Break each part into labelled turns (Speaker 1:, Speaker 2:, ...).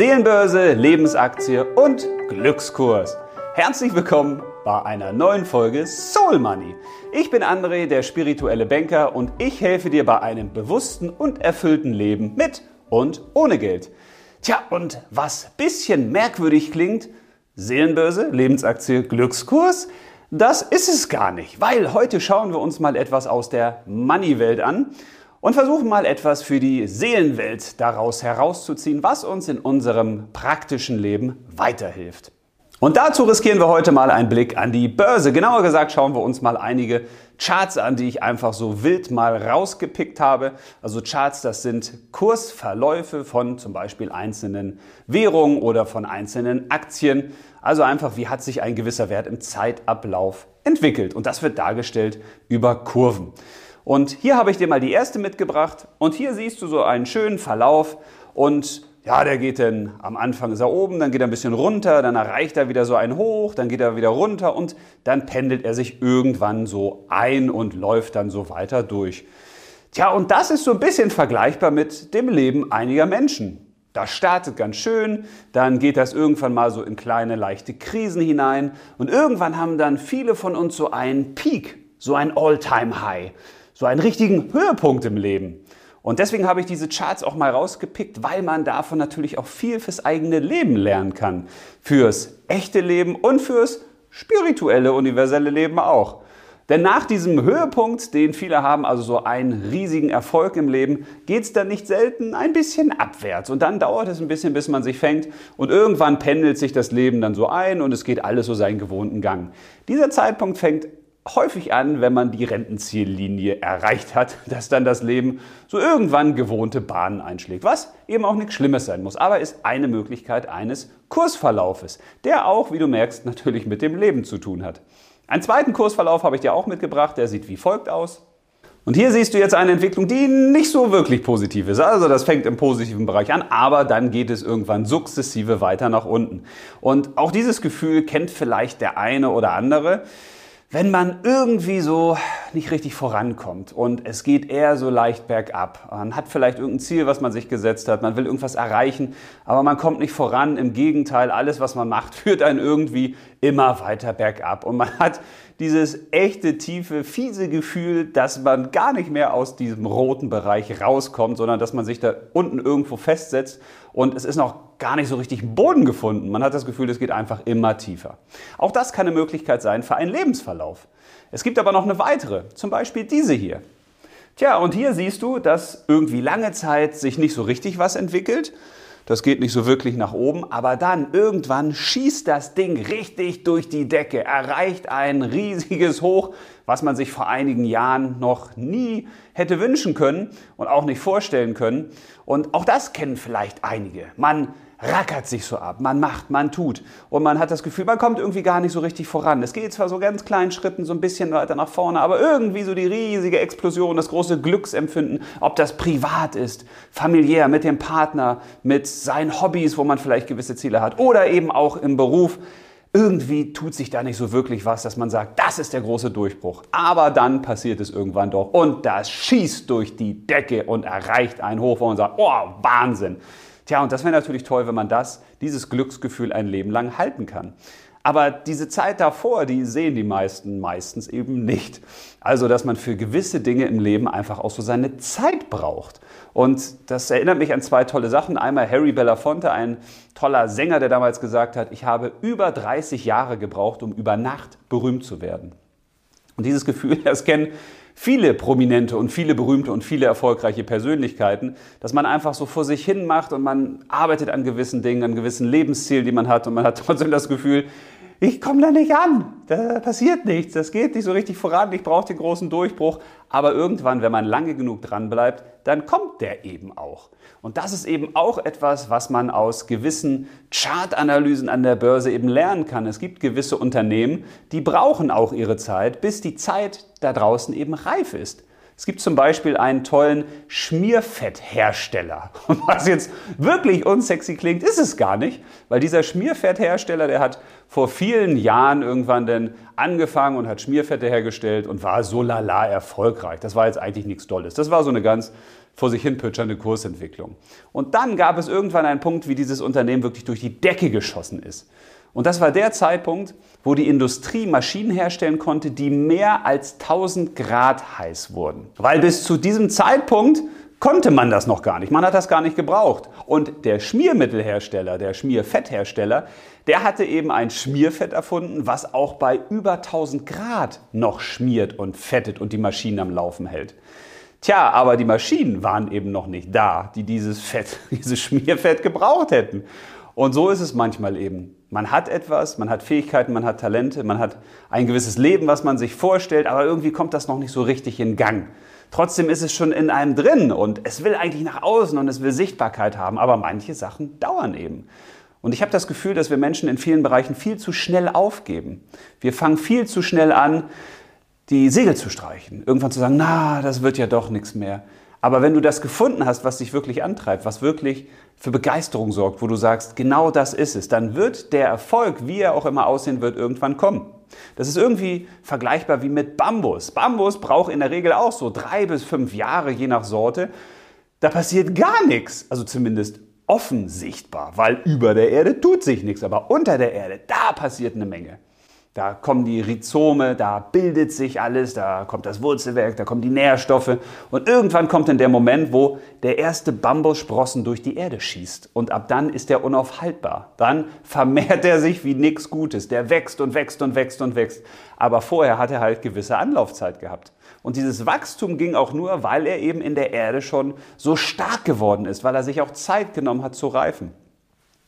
Speaker 1: Seelenbörse, Lebensaktie und Glückskurs. Herzlich willkommen bei einer neuen Folge Soul Money. Ich bin André, der spirituelle Banker und ich helfe dir bei einem bewussten und erfüllten Leben mit und ohne Geld. Tja, und was bisschen merkwürdig klingt, Seelenbörse, Lebensaktie, Glückskurs, das ist es gar nicht, weil heute schauen wir uns mal etwas aus der Money-Welt an und versuchen mal etwas für die Seelenwelt daraus herauszuziehen, was uns in unserem praktischen Leben weiterhilft. Und dazu riskieren wir heute mal einen Blick an die Börse. Genauer gesagt schauen wir uns mal einige Charts an, die ich einfach so wild mal rausgepickt habe. Also Charts, das sind Kursverläufe von zum Beispiel einzelnen Währungen oder von einzelnen Aktien. Also einfach, wie hat sich ein gewisser Wert im Zeitablauf entwickelt. Und das wird dargestellt über Kurven. Und hier habe ich dir mal die erste mitgebracht. Und hier siehst du so einen schönen Verlauf. Und ja, der geht dann am Anfang ist er oben, dann geht er ein bisschen runter, dann erreicht er wieder so einen hoch, dann geht er wieder runter und dann pendelt er sich irgendwann so ein und läuft dann so weiter durch. Tja, und das ist so ein bisschen vergleichbar mit dem Leben einiger Menschen. Das startet ganz schön, dann geht das irgendwann mal so in kleine, leichte Krisen hinein und irgendwann haben dann viele von uns so einen Peak, so ein All-Time-High, so einen richtigen Höhepunkt im Leben. Und deswegen habe ich diese Charts auch mal rausgepickt, weil man davon natürlich auch viel fürs eigene Leben lernen kann. Fürs echte Leben und fürs spirituelle, universelle Leben auch. Denn nach diesem Höhepunkt, den viele haben, also so einen riesigen Erfolg im Leben, geht es dann nicht selten ein bisschen abwärts. Und dann dauert es ein bisschen, bis man sich fängt. Und irgendwann pendelt sich das Leben dann so ein und es geht alles so seinen gewohnten Gang. Dieser Zeitpunkt fängt häufig an, wenn man die Rentenziellinie erreicht hat, dass dann das Leben so irgendwann gewohnte Bahnen einschlägt. Was eben auch nichts Schlimmes sein muss, aber ist eine Möglichkeit eines Kursverlaufes, der auch, wie du merkst, natürlich mit dem Leben zu tun hat. Einen zweiten Kursverlauf habe ich dir auch mitgebracht, der sieht wie folgt aus. Und hier siehst du jetzt eine Entwicklung, die nicht so wirklich positiv ist. Also das fängt im positiven Bereich an, aber dann geht es irgendwann sukzessive weiter nach unten. Und auch dieses Gefühl kennt vielleicht der eine oder andere wenn man irgendwie so nicht richtig vorankommt und es geht eher so leicht bergab. Man hat vielleicht irgendein Ziel, was man sich gesetzt hat, man will irgendwas erreichen, aber man kommt nicht voran. Im Gegenteil, alles, was man macht, führt einen irgendwie immer weiter bergab. Und man hat dieses echte, tiefe, fiese Gefühl, dass man gar nicht mehr aus diesem roten Bereich rauskommt, sondern dass man sich da unten irgendwo festsetzt und es ist noch gar nicht so richtig Boden gefunden. Man hat das Gefühl, es geht einfach immer tiefer. Auch das kann eine Möglichkeit sein für einen Lebensverlauf. Es gibt aber noch eine weitere, zum Beispiel diese hier. Tja, und hier siehst du, dass irgendwie lange Zeit sich nicht so richtig was entwickelt. Das geht nicht so wirklich nach oben, aber dann irgendwann schießt das Ding richtig durch die Decke, erreicht ein riesiges Hoch, was man sich vor einigen Jahren noch nie hätte wünschen können und auch nicht vorstellen können. Und auch das kennen vielleicht einige. Man rackert sich so ab, man macht, man tut und man hat das Gefühl, man kommt irgendwie gar nicht so richtig voran. Es geht zwar so ganz kleinen Schritten so ein bisschen weiter nach vorne, aber irgendwie so die riesige Explosion, das große Glücksempfinden, ob das privat ist, familiär, mit dem Partner, mit seinen Hobbys, wo man vielleicht gewisse Ziele hat oder eben auch im Beruf. Irgendwie tut sich da nicht so wirklich was, dass man sagt, das ist der große Durchbruch. Aber dann passiert es irgendwann doch und das schießt durch die Decke und erreicht einen Hoch, wo man sagt, oh, Wahnsinn. Tja, und das wäre natürlich toll, wenn man das, dieses Glücksgefühl ein Leben lang halten kann. Aber diese Zeit davor, die sehen die meisten meistens eben nicht. Also, dass man für gewisse Dinge im Leben einfach auch so seine Zeit braucht. Und das erinnert mich an zwei tolle Sachen. Einmal Harry Belafonte, ein toller Sänger, der damals gesagt hat, ich habe über 30 Jahre gebraucht, um über Nacht berühmt zu werden. Und dieses Gefühl, das kennen viele prominente und viele berühmte und viele erfolgreiche Persönlichkeiten, dass man einfach so vor sich hin macht und man arbeitet an gewissen Dingen, an gewissen Lebenszielen, die man hat. Und man hat trotzdem das Gefühl, ich komme da nicht an, da passiert nichts, das geht nicht so richtig voran, ich brauche den großen Durchbruch. Aber irgendwann, wenn man lange genug dran bleibt, dann kommt der eben auch. Und das ist eben auch etwas, was man aus gewissen Chartanalysen an der Börse eben lernen kann. Es gibt gewisse Unternehmen, die brauchen auch ihre Zeit, bis die Zeit da draußen eben reif ist. Es gibt zum Beispiel einen tollen Schmierfetthersteller. Und was jetzt wirklich unsexy klingt, ist es gar nicht, weil dieser Schmierfetthersteller, der hat vor vielen Jahren irgendwann dann angefangen und hat Schmierfette hergestellt und war so lala erfolgreich. Das war jetzt eigentlich nichts Tolles. Das war so eine ganz vor sich hin pütschernde Kursentwicklung. Und dann gab es irgendwann einen Punkt, wie dieses Unternehmen wirklich durch die Decke geschossen ist. Und das war der Zeitpunkt, wo die Industrie Maschinen herstellen konnte, die mehr als 1000 Grad heiß wurden. Weil bis zu diesem Zeitpunkt konnte man das noch gar nicht. Man hat das gar nicht gebraucht. Und der Schmiermittelhersteller, der Schmierfetthersteller, der hatte eben ein Schmierfett erfunden, was auch bei über 1000 Grad noch schmiert und fettet und die Maschinen am Laufen hält. Tja, aber die Maschinen waren eben noch nicht da, die dieses Fett, dieses Schmierfett gebraucht hätten. Und so ist es manchmal eben. Man hat etwas, man hat Fähigkeiten, man hat Talente, man hat ein gewisses Leben, was man sich vorstellt, aber irgendwie kommt das noch nicht so richtig in Gang. Trotzdem ist es schon in einem drin und es will eigentlich nach außen und es will Sichtbarkeit haben, aber manche Sachen dauern eben. Und ich habe das Gefühl, dass wir Menschen in vielen Bereichen viel zu schnell aufgeben. Wir fangen viel zu schnell an, die Segel zu streichen. Irgendwann zu sagen, na, das wird ja doch nichts mehr. Aber wenn du das gefunden hast, was dich wirklich antreibt, was wirklich für Begeisterung sorgt, wo du sagst, genau das ist es, dann wird der Erfolg, wie er auch immer aussehen wird, irgendwann kommen. Das ist irgendwie vergleichbar wie mit Bambus. Bambus braucht in der Regel auch so drei bis fünf Jahre, je nach Sorte. Da passiert gar nichts, also zumindest offen sichtbar, weil über der Erde tut sich nichts, aber unter der Erde, da passiert eine Menge. Da kommen die Rhizome, da bildet sich alles, da kommt das Wurzelwerk, da kommen die Nährstoffe und irgendwann kommt dann der Moment, wo der erste Bambussprossen durch die Erde schießt und ab dann ist er unaufhaltbar. Dann vermehrt er sich wie nichts Gutes. Der wächst und wächst und wächst und wächst. Aber vorher hat er halt gewisse Anlaufzeit gehabt. Und dieses Wachstum ging auch nur, weil er eben in der Erde schon so stark geworden ist, weil er sich auch Zeit genommen hat zu reifen.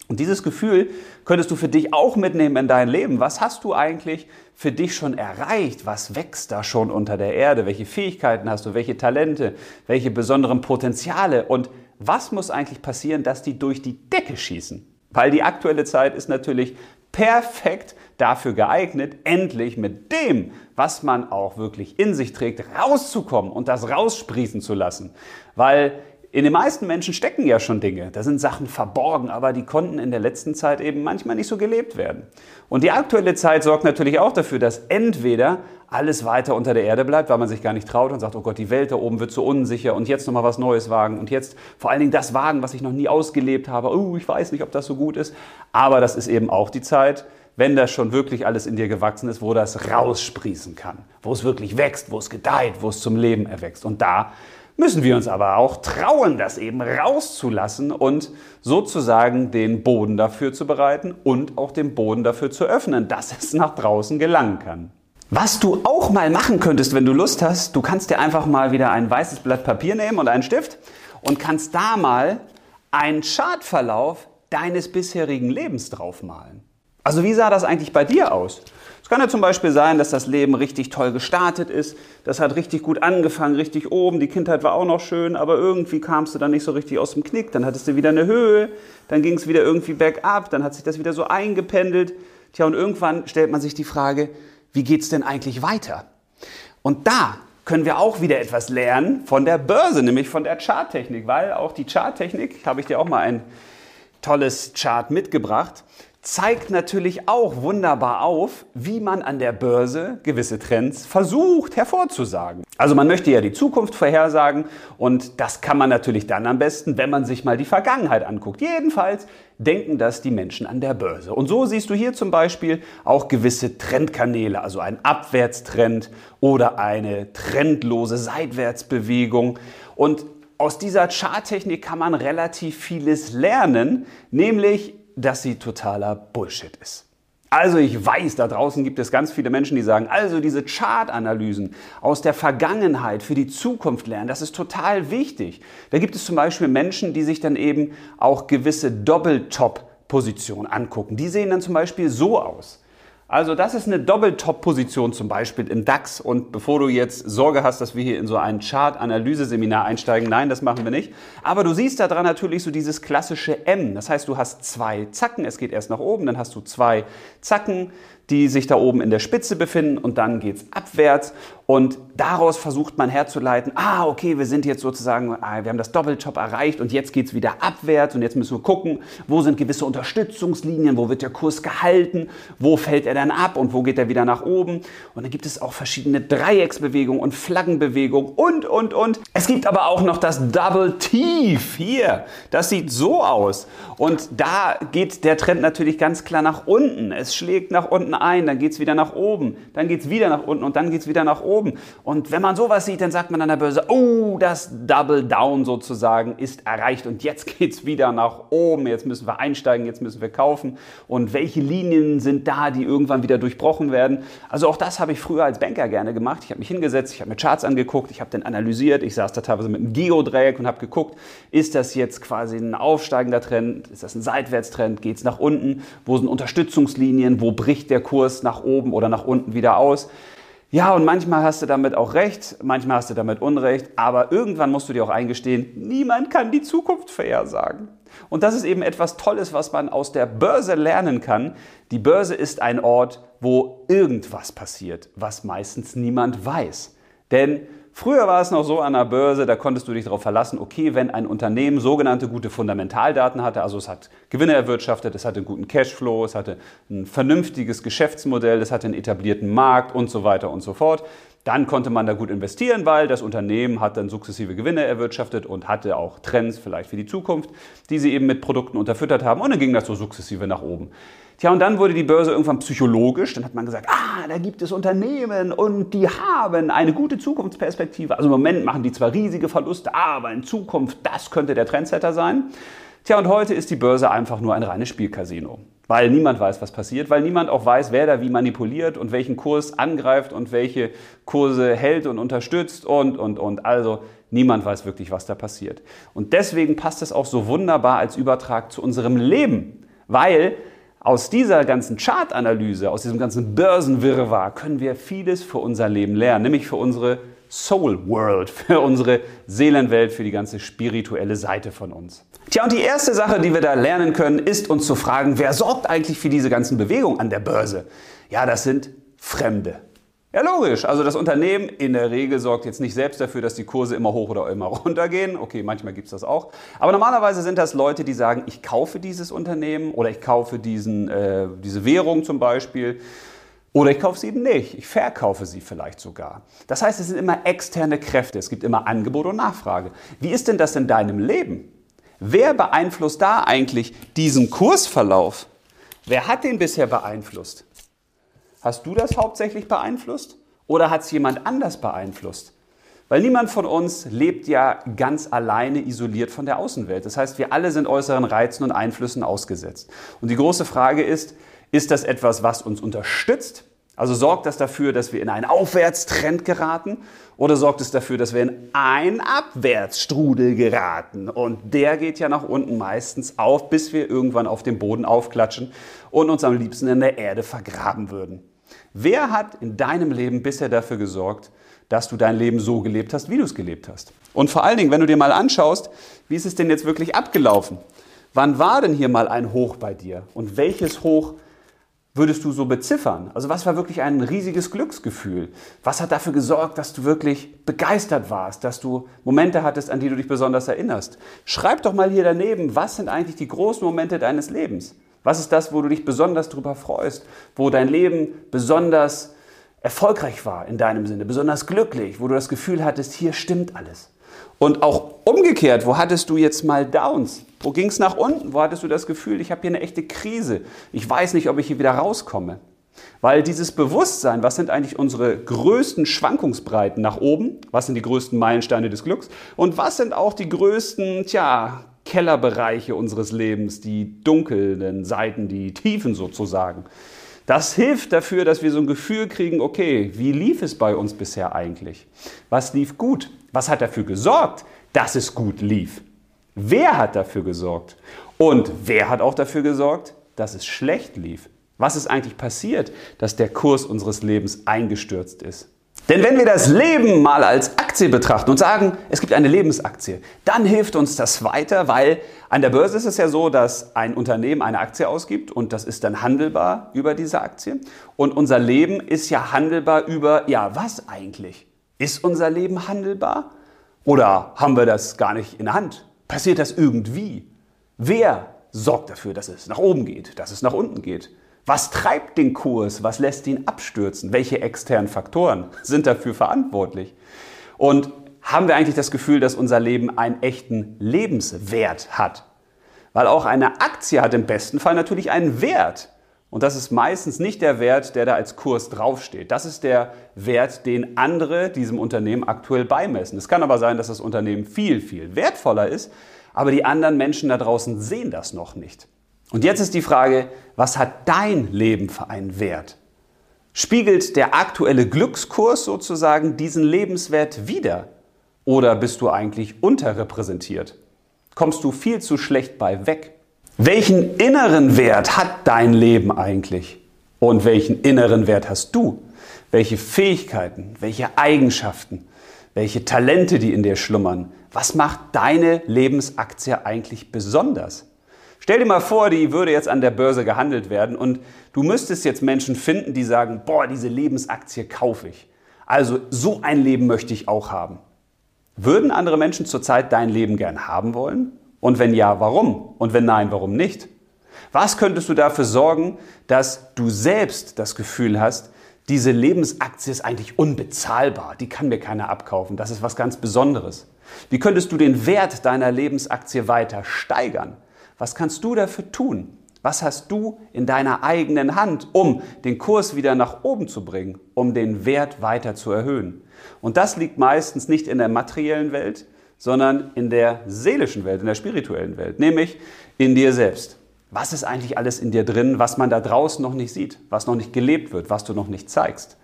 Speaker 1: Und dieses Gefühl könntest du für dich auch mitnehmen in dein Leben. Was hast du eigentlich für dich schon erreicht? Was wächst da schon unter der Erde? Welche Fähigkeiten hast du? Welche Talente? Welche besonderen Potenziale? Und was muss eigentlich passieren, dass die durch die Decke schießen? Weil die aktuelle Zeit ist natürlich perfekt dafür geeignet, endlich mit dem, was man auch wirklich in sich trägt, rauszukommen und das raussprießen zu lassen. Weil in den meisten Menschen stecken ja schon Dinge. Da sind Sachen verborgen, aber die konnten in der letzten Zeit eben manchmal nicht so gelebt werden. Und die aktuelle Zeit sorgt natürlich auch dafür, dass entweder alles weiter unter der Erde bleibt, weil man sich gar nicht traut und sagt, oh Gott, die Welt da oben wird so unsicher und jetzt nochmal was Neues wagen und jetzt vor allen Dingen das wagen, was ich noch nie ausgelebt habe. Oh, ich weiß nicht, ob das so gut ist. Aber das ist eben auch die Zeit, wenn das schon wirklich alles in dir gewachsen ist, wo das raussprießen kann, wo es wirklich wächst, wo es gedeiht, wo es zum Leben erwächst. Und da müssen wir uns aber auch trauen, das eben rauszulassen und sozusagen den Boden dafür zu bereiten und auch den Boden dafür zu öffnen, dass es nach draußen gelangen kann. Was du auch mal machen könntest, wenn du Lust hast, du kannst dir einfach mal wieder ein weißes Blatt Papier nehmen und einen Stift und kannst da mal einen Chartverlauf deines bisherigen Lebens draufmalen. Also wie sah das eigentlich bei dir aus? Es kann ja zum Beispiel sein, dass das Leben richtig toll gestartet ist. Das hat richtig gut angefangen, richtig oben. Die Kindheit war auch noch schön, aber irgendwie kamst du dann nicht so richtig aus dem Knick. Dann hattest du wieder eine Höhe, dann ging es wieder irgendwie bergab, dann hat sich das wieder so eingependelt. Tja, und irgendwann stellt man sich die Frage, wie geht's denn eigentlich weiter? Und da können wir auch wieder etwas lernen von der Börse, nämlich von der Charttechnik, weil auch die Charttechnik, habe ich dir auch mal ein tolles Chart mitgebracht, zeigt natürlich auch wunderbar auf, wie man an der Börse gewisse Trends versucht hervorzusagen. Also man möchte ja die Zukunft vorhersagen und das kann man natürlich dann am besten, wenn man sich mal die Vergangenheit anguckt. Jedenfalls denken das die Menschen an der Börse. Und so siehst du hier zum Beispiel auch gewisse Trendkanäle, also ein Abwärtstrend oder eine trendlose Seitwärtsbewegung. Und aus dieser Charttechnik kann man relativ vieles lernen, nämlich dass sie totaler Bullshit ist. Also ich weiß, da draußen gibt es ganz viele Menschen, die sagen, also diese Chartanalysen aus der Vergangenheit für die Zukunft lernen, das ist total wichtig. Da gibt es zum Beispiel Menschen, die sich dann eben auch gewisse Doppeltop-Positionen angucken. Die sehen dann zum Beispiel so aus. Also das ist eine Doppeltop-Position zum Beispiel im DAX. Und bevor du jetzt Sorge hast, dass wir hier in so ein Chart-Analyse-Seminar einsteigen, nein, das machen wir nicht. Aber du siehst da dran natürlich so dieses klassische M. Das heißt, du hast zwei Zacken, es geht erst nach oben, dann hast du zwei Zacken, die sich da oben in der Spitze befinden und dann geht es abwärts und daraus versucht man herzuleiten, ah, okay, wir sind jetzt sozusagen, ah, wir haben das Doppeltop erreicht und jetzt geht es wieder abwärts und jetzt müssen wir gucken, wo sind gewisse Unterstützungslinien, wo wird der Kurs gehalten, wo fällt er dann ab und wo geht er wieder nach oben. Und dann gibt es auch verschiedene Dreiecksbewegungen und Flaggenbewegungen und, und, und. Es gibt aber auch noch das Double Tief hier. Das sieht so aus. Und da geht der Trend natürlich ganz klar nach unten. Es schlägt nach unten ein, dann geht es wieder nach oben, dann geht es wieder nach unten und dann geht es wieder nach oben. Und wenn man sowas sieht, dann sagt man an der Börse, oh, das Double Down sozusagen ist erreicht und jetzt geht es wieder nach oben. Jetzt müssen wir einsteigen, jetzt müssen wir kaufen. Und welche Linien sind da, die irgendwann wieder durchbrochen werden? Also auch das habe ich früher als Banker gerne gemacht. Ich habe mich hingesetzt, ich habe mir Charts angeguckt, ich habe den analysiert, ich saß da teilweise mit einem Geodreieck und habe geguckt, ist das jetzt quasi ein aufsteigender Trend, ist das ein Seitwärtstrend, geht es nach unten, wo sind Unterstützungslinien, wo bricht der Kurs nach oben oder nach unten wieder aus. Ja, und manchmal hast du damit auch recht, manchmal hast du damit Unrecht, aber irgendwann musst du dir auch eingestehen, niemand kann die Zukunft vorhersagen. Und das ist eben etwas Tolles, was man aus der Börse lernen kann. Die Börse ist ein Ort, wo irgendwas passiert, was meistens niemand weiß. Denn Früher war es noch so an der Börse, da konntest du dich darauf verlassen, okay, wenn ein Unternehmen sogenannte gute Fundamentaldaten hatte, also es hat Gewinne erwirtschaftet, es hatte einen guten Cashflow, es hatte ein vernünftiges Geschäftsmodell, es hatte einen etablierten Markt und so weiter und so fort, dann konnte man da gut investieren, weil das Unternehmen hat dann sukzessive Gewinne erwirtschaftet und hatte auch Trends vielleicht für die Zukunft, die sie eben mit Produkten unterfüttert haben und dann ging das so sukzessive nach oben. Tja, und dann wurde die Börse irgendwann psychologisch. Dann hat man gesagt, ah, da gibt es Unternehmen und die haben eine gute Zukunftsperspektive. Also im Moment machen die zwar riesige Verluste, aber in Zukunft, das könnte der Trendsetter sein. Tja, und heute ist die Börse einfach nur ein reines Spielcasino. Weil niemand weiß, was passiert, weil niemand auch weiß, wer da wie manipuliert und welchen Kurs angreift und welche Kurse hält und unterstützt und, und, und. Also niemand weiß wirklich, was da passiert. Und deswegen passt es auch so wunderbar als Übertrag zu unserem Leben. Weil aus dieser ganzen Chartanalyse, aus diesem ganzen Börsenwirrwarr können wir vieles für unser Leben lernen, nämlich für unsere Soul World, für unsere Seelenwelt, für die ganze spirituelle Seite von uns. Tja, und die erste Sache, die wir da lernen können, ist uns zu fragen, wer sorgt eigentlich für diese ganzen Bewegungen an der Börse? Ja, das sind Fremde. Ja, logisch. Also das Unternehmen in der Regel sorgt jetzt nicht selbst dafür, dass die Kurse immer hoch oder immer runter gehen. Okay, manchmal gibt es das auch. Aber normalerweise sind das Leute, die sagen, ich kaufe dieses Unternehmen oder ich kaufe diesen, äh, diese Währung zum Beispiel. Oder ich kaufe sie eben nicht. Ich verkaufe sie vielleicht sogar. Das heißt, es sind immer externe Kräfte. Es gibt immer Angebot und Nachfrage. Wie ist denn das in deinem Leben? Wer beeinflusst da eigentlich diesen Kursverlauf? Wer hat den bisher beeinflusst? Hast du das hauptsächlich beeinflusst oder hat es jemand anders beeinflusst? Weil niemand von uns lebt ja ganz alleine isoliert von der Außenwelt. Das heißt, wir alle sind äußeren Reizen und Einflüssen ausgesetzt. Und die große Frage ist, ist das etwas, was uns unterstützt? Also sorgt das dafür, dass wir in einen Aufwärtstrend geraten? Oder sorgt es dafür, dass wir in einen Abwärtsstrudel geraten? Und der geht ja nach unten meistens auf, bis wir irgendwann auf dem Boden aufklatschen und uns am liebsten in der Erde vergraben würden. Wer hat in deinem Leben bisher dafür gesorgt, dass du dein Leben so gelebt hast, wie du es gelebt hast? Und vor allen Dingen, wenn du dir mal anschaust, wie ist es denn jetzt wirklich abgelaufen? Wann war denn hier mal ein Hoch bei dir? Und welches Hoch würdest du so beziffern? Also was war wirklich ein riesiges Glücksgefühl? Was hat dafür gesorgt, dass du wirklich begeistert warst, dass du Momente hattest, an die du dich besonders erinnerst? Schreib doch mal hier daneben, was sind eigentlich die großen Momente deines Lebens? Was ist das, wo du dich besonders darüber freust, wo dein Leben besonders erfolgreich war in deinem Sinne, besonders glücklich, wo du das Gefühl hattest, hier stimmt alles. Und auch umgekehrt, wo hattest du jetzt mal Downs? Wo ging es nach unten? Wo hattest du das Gefühl, ich habe hier eine echte Krise? Ich weiß nicht, ob ich hier wieder rauskomme. Weil dieses Bewusstsein, was sind eigentlich unsere größten Schwankungsbreiten nach oben? Was sind die größten Meilensteine des Glücks? Und was sind auch die größten, tja, Kellerbereiche unseres Lebens, die dunklen Seiten, die Tiefen sozusagen. Das hilft dafür, dass wir so ein Gefühl kriegen, okay, wie lief es bei uns bisher eigentlich? Was lief gut? Was hat dafür gesorgt, dass es gut lief? Wer hat dafür gesorgt? Und wer hat auch dafür gesorgt, dass es schlecht lief? Was ist eigentlich passiert, dass der Kurs unseres Lebens eingestürzt ist? Denn wenn wir das Leben mal als Aktie betrachten und sagen, es gibt eine Lebensaktie, dann hilft uns das weiter, weil an der Börse ist es ja so, dass ein Unternehmen eine Aktie ausgibt und das ist dann handelbar über diese Aktie. Und unser Leben ist ja handelbar über, ja, was eigentlich? Ist unser Leben handelbar? Oder haben wir das gar nicht in der Hand? Passiert das irgendwie? Wer sorgt dafür, dass es nach oben geht, dass es nach unten geht? Was treibt den Kurs? Was lässt ihn abstürzen? Welche externen Faktoren sind dafür verantwortlich? Und haben wir eigentlich das Gefühl, dass unser Leben einen echten Lebenswert hat? Weil auch eine Aktie hat im besten Fall natürlich einen Wert. Und das ist meistens nicht der Wert, der da als Kurs draufsteht. Das ist der Wert, den andere diesem Unternehmen aktuell beimessen. Es kann aber sein, dass das Unternehmen viel, viel wertvoller ist, aber die anderen Menschen da draußen sehen das noch nicht. Und jetzt ist die Frage, was hat dein Leben für einen Wert? Spiegelt der aktuelle Glückskurs sozusagen diesen Lebenswert wider? Oder bist du eigentlich unterrepräsentiert? Kommst du viel zu schlecht bei weg? Welchen inneren Wert hat dein Leben eigentlich? Und welchen inneren Wert hast du? Welche Fähigkeiten, welche Eigenschaften, welche Talente, die in dir schlummern? Was macht deine Lebensaktie eigentlich besonders? Stell dir mal vor, die würde jetzt an der Börse gehandelt werden und du müsstest jetzt Menschen finden, die sagen, boah, diese Lebensaktie kaufe ich. Also so ein Leben möchte ich auch haben. Würden andere Menschen zurzeit dein Leben gern haben wollen? Und wenn ja, warum? Und wenn nein, warum nicht? Was könntest du dafür sorgen, dass du selbst das Gefühl hast, diese Lebensaktie ist eigentlich unbezahlbar, die kann mir keiner abkaufen, das ist was ganz Besonderes. Wie könntest du den Wert deiner Lebensaktie weiter steigern? Was kannst du dafür tun? Was hast du in deiner eigenen Hand, um den Kurs wieder nach oben zu bringen, um den Wert weiter zu erhöhen? Und das liegt meistens nicht in der materiellen Welt, sondern in der seelischen Welt, in der spirituellen Welt, nämlich in dir selbst. Was ist eigentlich alles in dir drin, was man da draußen noch nicht sieht, was noch nicht gelebt wird, was du noch nicht zeigst?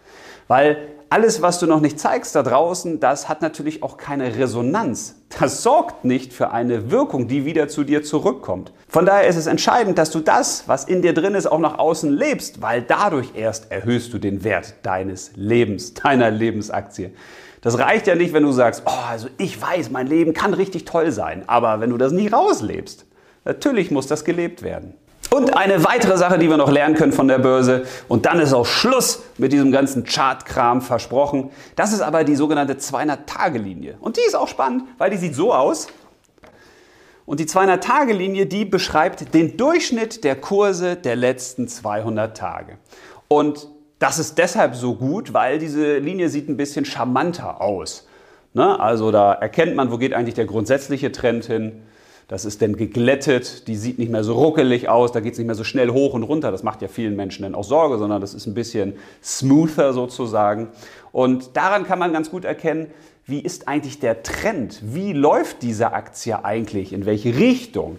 Speaker 1: Weil alles, was du noch nicht zeigst da draußen, das hat natürlich auch keine Resonanz. Das sorgt nicht für eine Wirkung, die wieder zu dir zurückkommt. Von daher ist es entscheidend, dass du das, was in dir drin ist, auch nach außen lebst, weil dadurch erst erhöhst du den Wert deines Lebens, deiner Lebensaktie. Das reicht ja nicht, wenn du sagst, oh, also ich weiß, mein Leben kann richtig toll sein, aber wenn du das nicht rauslebst, natürlich muss das gelebt werden. Und eine weitere Sache, die wir noch lernen können von der Börse, und dann ist auch Schluss mit diesem ganzen Chartkram versprochen, das ist aber die sogenannte 200-Tage-Linie. Und die ist auch spannend, weil die sieht so aus. Und die 200-Tage-Linie, die beschreibt den Durchschnitt der Kurse der letzten 200 Tage. Und das ist deshalb so gut, weil diese Linie sieht ein bisschen charmanter aus. Ne? Also da erkennt man, wo geht eigentlich der grundsätzliche Trend hin. Das ist dann geglättet, die sieht nicht mehr so ruckelig aus, da geht es nicht mehr so schnell hoch und runter. Das macht ja vielen Menschen dann auch Sorge, sondern das ist ein bisschen smoother sozusagen. Und daran kann man ganz gut erkennen, wie ist eigentlich der Trend? Wie läuft diese Aktie eigentlich? In welche Richtung?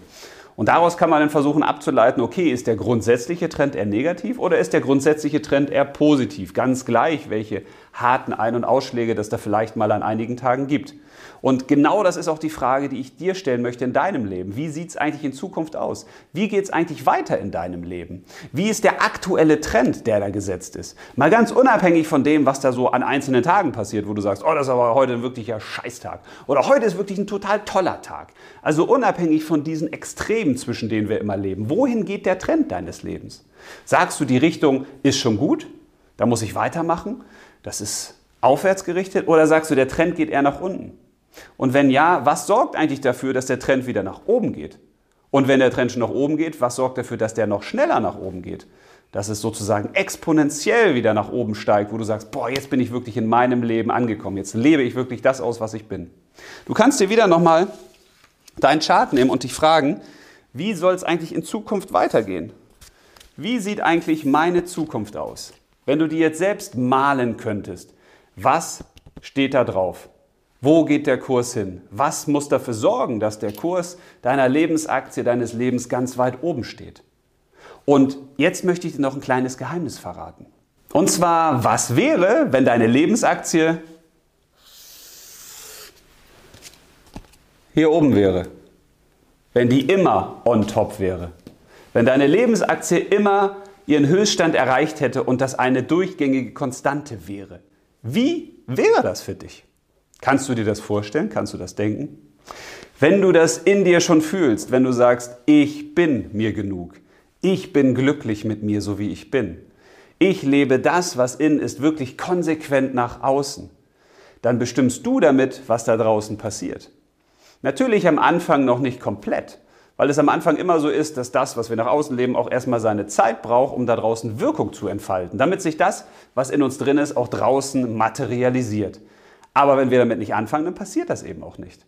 Speaker 1: Und daraus kann man dann versuchen abzuleiten, okay, ist der grundsätzliche Trend eher negativ oder ist der grundsätzliche Trend eher positiv? Ganz gleich, welche harten Ein- und Ausschläge das da vielleicht mal an einigen Tagen gibt. Und genau das ist auch die Frage, die ich dir stellen möchte in deinem Leben. Wie sieht es eigentlich in Zukunft aus? Wie geht es eigentlich weiter in deinem Leben? Wie ist der aktuelle Trend, der da gesetzt ist? Mal ganz unabhängig von dem, was da so an einzelnen Tagen passiert, wo du sagst, oh, das ist aber heute ein wirklicher Scheißtag. Oder heute ist wirklich ein total toller Tag. Also unabhängig von diesen Extremen, zwischen denen wir immer leben. Wohin geht der Trend deines Lebens? Sagst du, die Richtung ist schon gut? Da muss ich weitermachen? Das ist aufwärts gerichtet? Oder sagst du, der Trend geht eher nach unten? Und wenn ja, was sorgt eigentlich dafür, dass der Trend wieder nach oben geht? Und wenn der Trend schon nach oben geht, was sorgt dafür, dass der noch schneller nach oben geht? Dass es sozusagen exponentiell wieder nach oben steigt, wo du sagst, boah, jetzt bin ich wirklich in meinem Leben angekommen. Jetzt lebe ich wirklich das aus, was ich bin. Du kannst dir wieder nochmal deinen Chart nehmen und dich fragen, wie soll es eigentlich in Zukunft weitergehen? Wie sieht eigentlich meine Zukunft aus? Wenn du die jetzt selbst malen könntest, was steht da drauf? Wo geht der Kurs hin? Was muss dafür sorgen, dass der Kurs deiner Lebensaktie, deines Lebens ganz weit oben steht? Und jetzt möchte ich dir noch ein kleines Geheimnis verraten. Und zwar, was wäre, wenn deine Lebensaktie hier oben wäre? Wenn die immer on top wäre? Wenn deine Lebensaktie immer ihren Höchststand erreicht hätte und das eine durchgängige Konstante wäre? Wie wäre das für dich? Kannst du dir das vorstellen? Kannst du das denken? Wenn du das in dir schon fühlst, wenn du sagst, ich bin mir genug, ich bin glücklich mit mir, so wie ich bin, ich lebe das, was in ist, wirklich konsequent nach außen, dann bestimmst du damit, was da draußen passiert. Natürlich am Anfang noch nicht komplett, weil es am Anfang immer so ist, dass das, was wir nach außen leben, auch erstmal seine Zeit braucht, um da draußen Wirkung zu entfalten, damit sich das, was in uns drin ist, auch draußen materialisiert. Aber wenn wir damit nicht anfangen, dann passiert das eben auch nicht.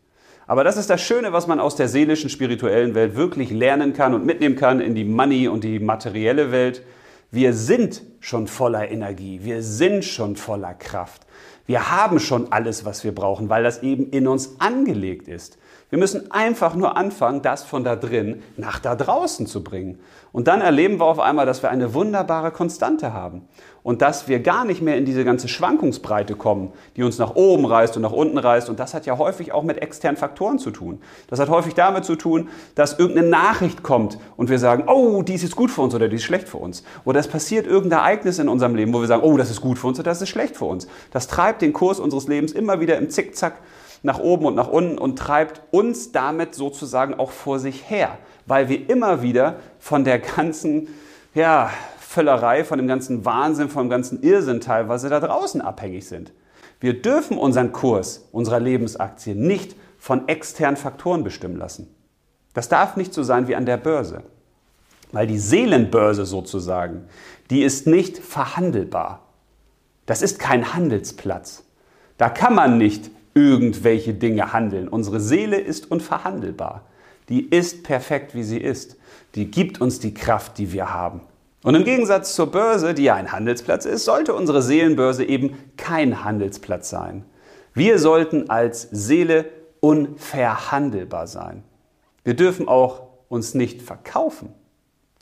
Speaker 1: Aber das ist das Schöne, was man aus der seelischen, spirituellen Welt wirklich lernen kann und mitnehmen kann in die Money und die materielle Welt. Wir sind schon voller Energie, wir sind schon voller Kraft. Wir haben schon alles, was wir brauchen, weil das eben in uns angelegt ist. Wir müssen einfach nur anfangen, das von da drin nach da draußen zu bringen. Und dann erleben wir auf einmal, dass wir eine wunderbare Konstante haben. Und dass wir gar nicht mehr in diese ganze Schwankungsbreite kommen, die uns nach oben reißt und nach unten reißt. Und das hat ja häufig auch mit externen Faktoren zu tun. Das hat häufig damit zu tun, dass irgendeine Nachricht kommt und wir sagen, oh, dies ist gut für uns oder dies ist schlecht für uns. Oder es passiert irgendein Ereignis in unserem Leben, wo wir sagen, oh, das ist gut für uns oder das ist schlecht für uns. Das treibt den Kurs unseres Lebens immer wieder im Zickzack nach oben und nach unten und treibt uns damit sozusagen auch vor sich her, weil wir immer wieder von der ganzen ja, Völlerei, von dem ganzen Wahnsinn, vom ganzen Irrsinn teilweise da draußen abhängig sind. Wir dürfen unseren Kurs unserer Lebensaktie nicht von externen Faktoren bestimmen lassen. Das darf nicht so sein wie an der Börse. Weil die Seelenbörse sozusagen, die ist nicht verhandelbar. Das ist kein Handelsplatz. Da kann man nicht irgendwelche Dinge handeln. Unsere Seele ist unverhandelbar. Die ist perfekt, wie sie ist. Die gibt uns die Kraft, die wir haben. Und im Gegensatz zur Börse, die ja ein Handelsplatz ist, sollte unsere Seelenbörse eben kein Handelsplatz sein. Wir sollten als Seele unverhandelbar sein. Wir dürfen auch uns nicht verkaufen.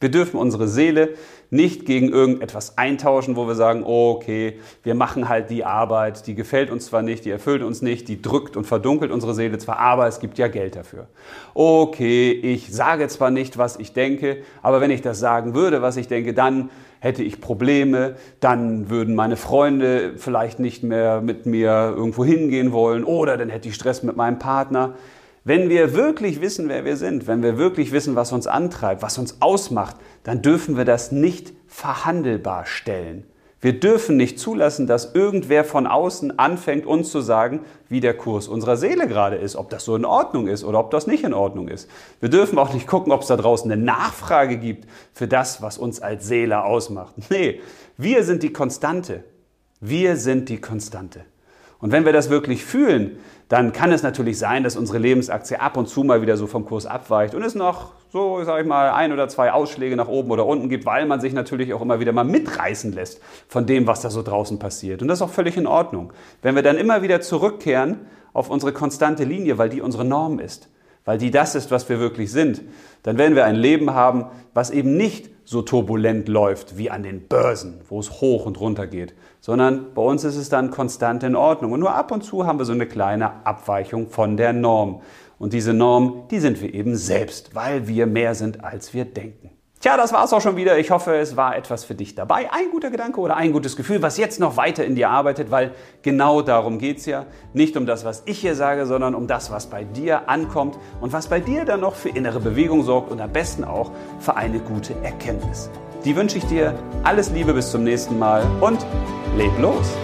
Speaker 1: Wir dürfen unsere Seele nicht gegen irgendetwas eintauschen, wo wir sagen, okay, wir machen halt die Arbeit, die gefällt uns zwar nicht, die erfüllt uns nicht, die drückt und verdunkelt unsere Seele zwar, aber es gibt ja Geld dafür. Okay, ich sage zwar nicht, was ich denke, aber wenn ich das sagen würde, was ich denke, dann hätte ich Probleme, dann würden meine Freunde vielleicht nicht mehr mit mir irgendwo hingehen wollen oder dann hätte ich Stress mit meinem Partner. Wenn wir wirklich wissen, wer wir sind, wenn wir wirklich wissen, was uns antreibt, was uns ausmacht, dann dürfen wir das nicht verhandelbar stellen. Wir dürfen nicht zulassen, dass irgendwer von außen anfängt, uns zu sagen, wie der Kurs unserer Seele gerade ist, ob das so in Ordnung ist oder ob das nicht in Ordnung ist. Wir dürfen auch nicht gucken, ob es da draußen eine Nachfrage gibt für das, was uns als Seele ausmacht. Nee, wir sind die Konstante. Wir sind die Konstante. Und wenn wir das wirklich fühlen, dann kann es natürlich sein, dass unsere Lebensaktie ab und zu mal wieder so vom Kurs abweicht und es noch so, sage ich mal, ein oder zwei Ausschläge nach oben oder unten gibt, weil man sich natürlich auch immer wieder mal mitreißen lässt von dem, was da so draußen passiert. Und das ist auch völlig in Ordnung. Wenn wir dann immer wieder zurückkehren auf unsere konstante Linie, weil die unsere Norm ist, weil die das ist, was wir wirklich sind, dann werden wir ein Leben haben, was eben nicht so turbulent läuft wie an den Börsen, wo es hoch und runter geht, sondern bei uns ist es dann konstant in Ordnung. Und nur ab und zu haben wir so eine kleine Abweichung von der Norm. Und diese Norm, die sind wir eben selbst, weil wir mehr sind, als wir denken. Tja, das war's auch schon wieder. Ich hoffe, es war etwas für dich dabei. Ein guter Gedanke oder ein gutes Gefühl, was jetzt noch weiter in dir arbeitet, weil genau darum geht's ja. Nicht um das, was ich hier sage, sondern um das, was bei dir ankommt und was bei dir dann noch für innere Bewegung sorgt und am besten auch für eine gute Erkenntnis. Die wünsche ich dir. Alles Liebe bis zum nächsten Mal und leb los!